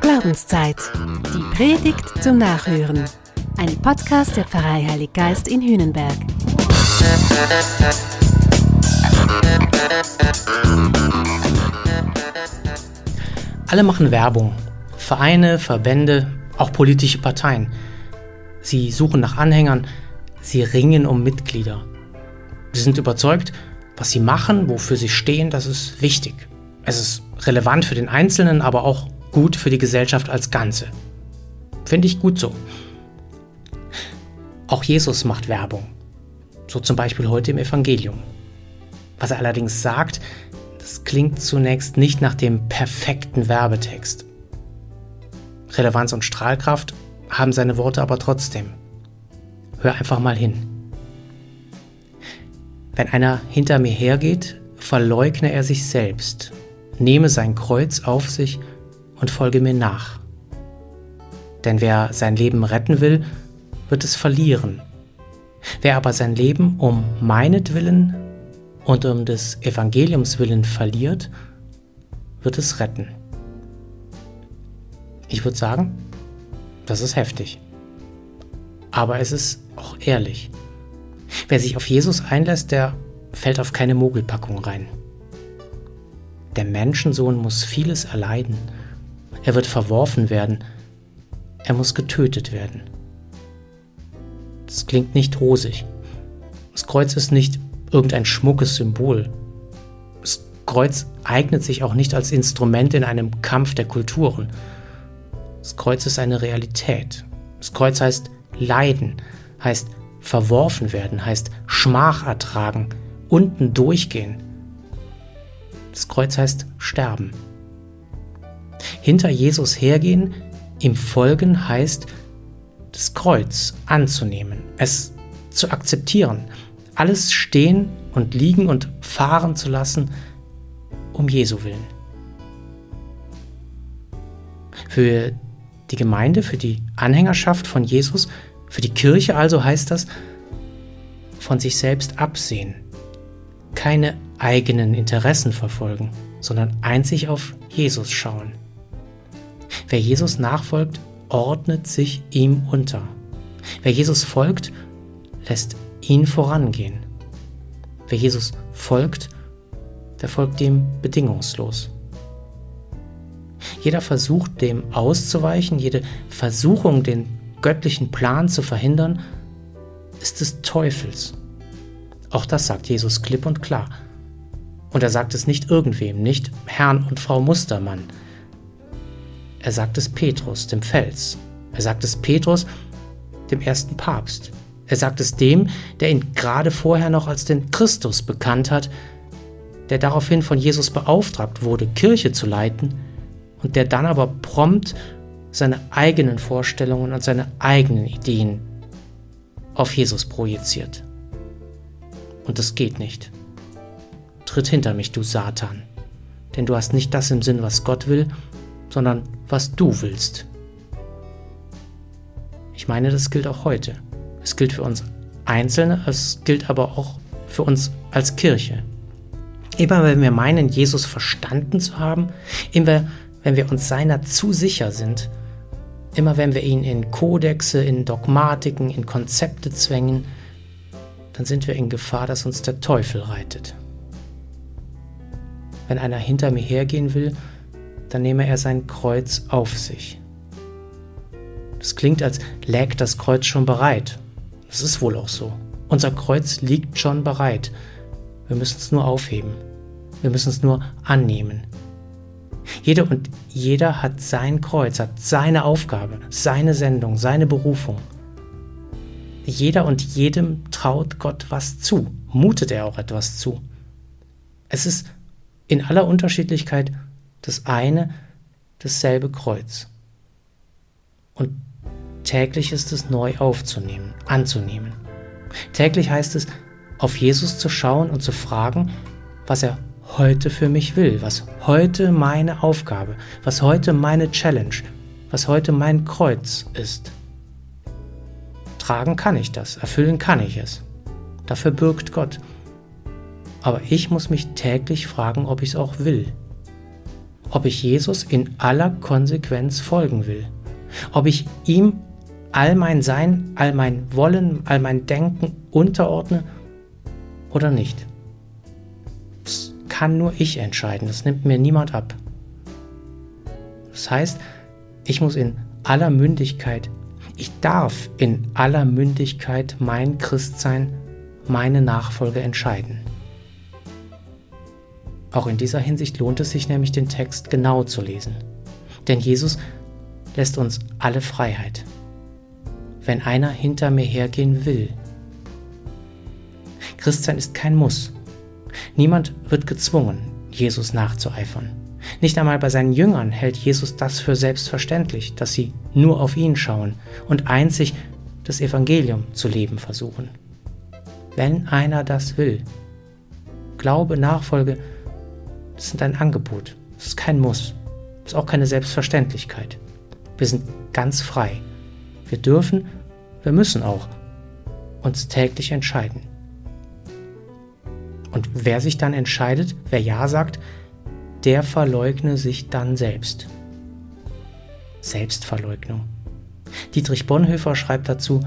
Glaubenszeit. Die Predigt zum Nachhören. Ein Podcast der Pfarrei Heilig Geist in Hühnenberg. Alle machen Werbung. Vereine, Verbände, auch politische Parteien. Sie suchen nach Anhängern, sie ringen um Mitglieder. Sie sind überzeugt, was sie machen, wofür sie stehen, das ist wichtig. Es ist relevant für den Einzelnen, aber auch gut für die Gesellschaft als Ganze. Finde ich gut so. Auch Jesus macht Werbung. So zum Beispiel heute im Evangelium. Was er allerdings sagt, das klingt zunächst nicht nach dem perfekten Werbetext. Relevanz und Strahlkraft haben seine Worte aber trotzdem. Hör einfach mal hin. Wenn einer hinter mir hergeht, verleugne er sich selbst, nehme sein Kreuz auf sich und folge mir nach. Denn wer sein Leben retten will, wird es verlieren. Wer aber sein Leben um meinetwillen und um des Evangeliums willen verliert, wird es retten. Ich würde sagen, das ist heftig. Aber es ist auch ehrlich. Wer sich auf Jesus einlässt, der fällt auf keine Mogelpackung rein. Der Menschensohn muss vieles erleiden. Er wird verworfen werden. Er muss getötet werden. Das klingt nicht rosig. Das Kreuz ist nicht irgendein schmuckes Symbol. Das Kreuz eignet sich auch nicht als Instrument in einem Kampf der Kulturen. Das Kreuz ist eine Realität. Das Kreuz heißt leiden, heißt verworfen werden, heißt Schmach ertragen, unten durchgehen. Das Kreuz heißt sterben. Hinter Jesus hergehen, ihm folgen heißt das Kreuz anzunehmen, es zu akzeptieren, alles stehen und liegen und fahren zu lassen, um Jesu willen. Für die Gemeinde, für die Anhängerschaft von Jesus, für die Kirche also heißt das, von sich selbst absehen, keine eigenen Interessen verfolgen, sondern einzig auf Jesus schauen. Wer Jesus nachfolgt, ordnet sich ihm unter. Wer Jesus folgt, lässt ihn vorangehen. Wer Jesus folgt, der folgt ihm bedingungslos. Jeder Versuch, dem auszuweichen, jede Versuchung, den göttlichen Plan zu verhindern, ist des Teufels. Auch das sagt Jesus klipp und klar. Und er sagt es nicht irgendwem, nicht Herrn und Frau Mustermann. Er sagt es Petrus, dem Fels. Er sagt es Petrus, dem ersten Papst. Er sagt es dem, der ihn gerade vorher noch als den Christus bekannt hat, der daraufhin von Jesus beauftragt wurde, Kirche zu leiten und der dann aber prompt seine eigenen Vorstellungen und seine eigenen Ideen auf Jesus projiziert. Und das geht nicht. Tritt hinter mich, du Satan, denn du hast nicht das im Sinn, was Gott will, sondern was du willst. Ich meine, das gilt auch heute. Es gilt für uns Einzelne, es gilt aber auch für uns als Kirche. Immer wenn wir meinen, Jesus verstanden zu haben, immer wenn wir uns seiner zu sicher sind, immer wenn wir ihn in Kodexe, in Dogmatiken, in Konzepte zwängen, dann sind wir in Gefahr, dass uns der Teufel reitet. Wenn einer hinter mir hergehen will, dann nehme er sein Kreuz auf sich. Das klingt, als läge das Kreuz schon bereit. Das ist wohl auch so. Unser Kreuz liegt schon bereit. Wir müssen es nur aufheben. Wir müssen es nur annehmen. Jede und jeder hat sein Kreuz, hat seine Aufgabe, seine Sendung, seine Berufung. Jeder und jedem traut Gott was zu, mutet er auch etwas zu. Es ist in aller Unterschiedlichkeit das eine, dasselbe Kreuz. Und täglich ist es neu aufzunehmen, anzunehmen. Täglich heißt es, auf Jesus zu schauen und zu fragen, was er heute für mich will, was heute meine Aufgabe, was heute meine Challenge, was heute mein Kreuz ist. Tragen kann ich das, erfüllen kann ich es. Dafür bürgt Gott. Aber ich muss mich täglich fragen, ob ich es auch will. ob ich Jesus in aller Konsequenz folgen will. Ob ich ihm all mein Sein, all mein Wollen, all mein Denken unterordne oder nicht. Das kann nur ich entscheiden, das nimmt mir niemand ab. Das heißt, ich muss in aller Mündigkeit, ich darf in aller Mündigkeit mein Christsein, meine Nachfolge entscheiden. Auch in dieser Hinsicht lohnt es sich nämlich, den Text genau zu lesen. Denn Jesus lässt uns alle Freiheit. Wenn einer hinter mir hergehen will. Christsein ist kein Muss. Niemand wird gezwungen, Jesus nachzueifern. Nicht einmal bei seinen Jüngern hält Jesus das für selbstverständlich, dass sie nur auf ihn schauen und einzig das Evangelium zu leben versuchen. Wenn einer das will, Glaube, Nachfolge, das sind ein Angebot, das ist kein Muss, das ist auch keine Selbstverständlichkeit. Wir sind ganz frei. Wir dürfen, wir müssen auch uns täglich entscheiden. Und wer sich dann entscheidet, wer Ja sagt, der verleugne sich dann selbst. Selbstverleugnung. Dietrich Bonhoeffer schreibt dazu,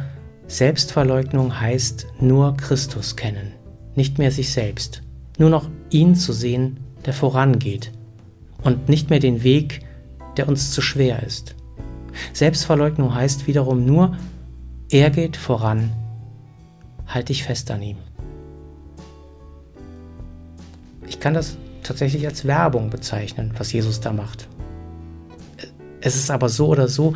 Selbstverleugnung heißt nur Christus kennen, nicht mehr sich selbst, nur noch ihn zu sehen, der vorangeht und nicht mehr den Weg, der uns zu schwer ist. Selbstverleugnung heißt wiederum nur, er geht voran, halt dich fest an ihm. Ich kann das tatsächlich als Werbung bezeichnen, was Jesus da macht. Es ist aber so oder so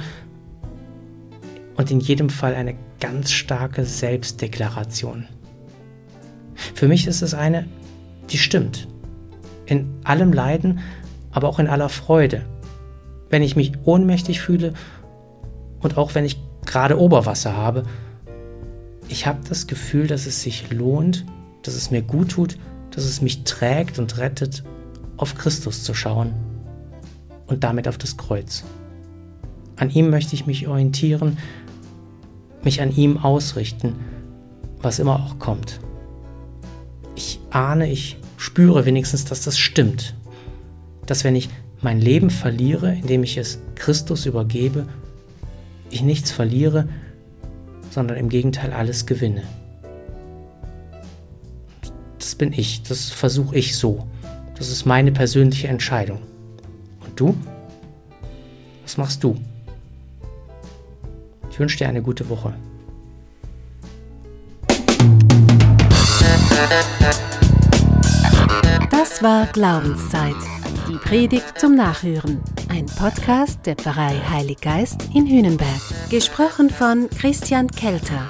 und in jedem Fall eine ganz starke Selbstdeklaration. Für mich ist es eine, die stimmt. In allem Leiden, aber auch in aller Freude. Wenn ich mich ohnmächtig fühle und auch wenn ich gerade Oberwasser habe, ich habe das Gefühl, dass es sich lohnt, dass es mir gut tut, dass es mich trägt und rettet, auf Christus zu schauen und damit auf das Kreuz. An ihm möchte ich mich orientieren, mich an ihm ausrichten, was immer auch kommt. Ich ahne, ich spüre wenigstens, dass das stimmt. Dass wenn ich mein Leben verliere, indem ich es Christus übergebe, ich nichts verliere, sondern im Gegenteil alles gewinne. Das bin ich, das versuche ich so. Das ist meine persönliche Entscheidung. Und du? Was machst du? Ich wünsche dir eine gute Woche. Das war Glaubenszeit. Die Predigt zum Nachhören. Ein Podcast der Pfarrei Heilig Geist in Hünenberg. Gesprochen von Christian Kelter.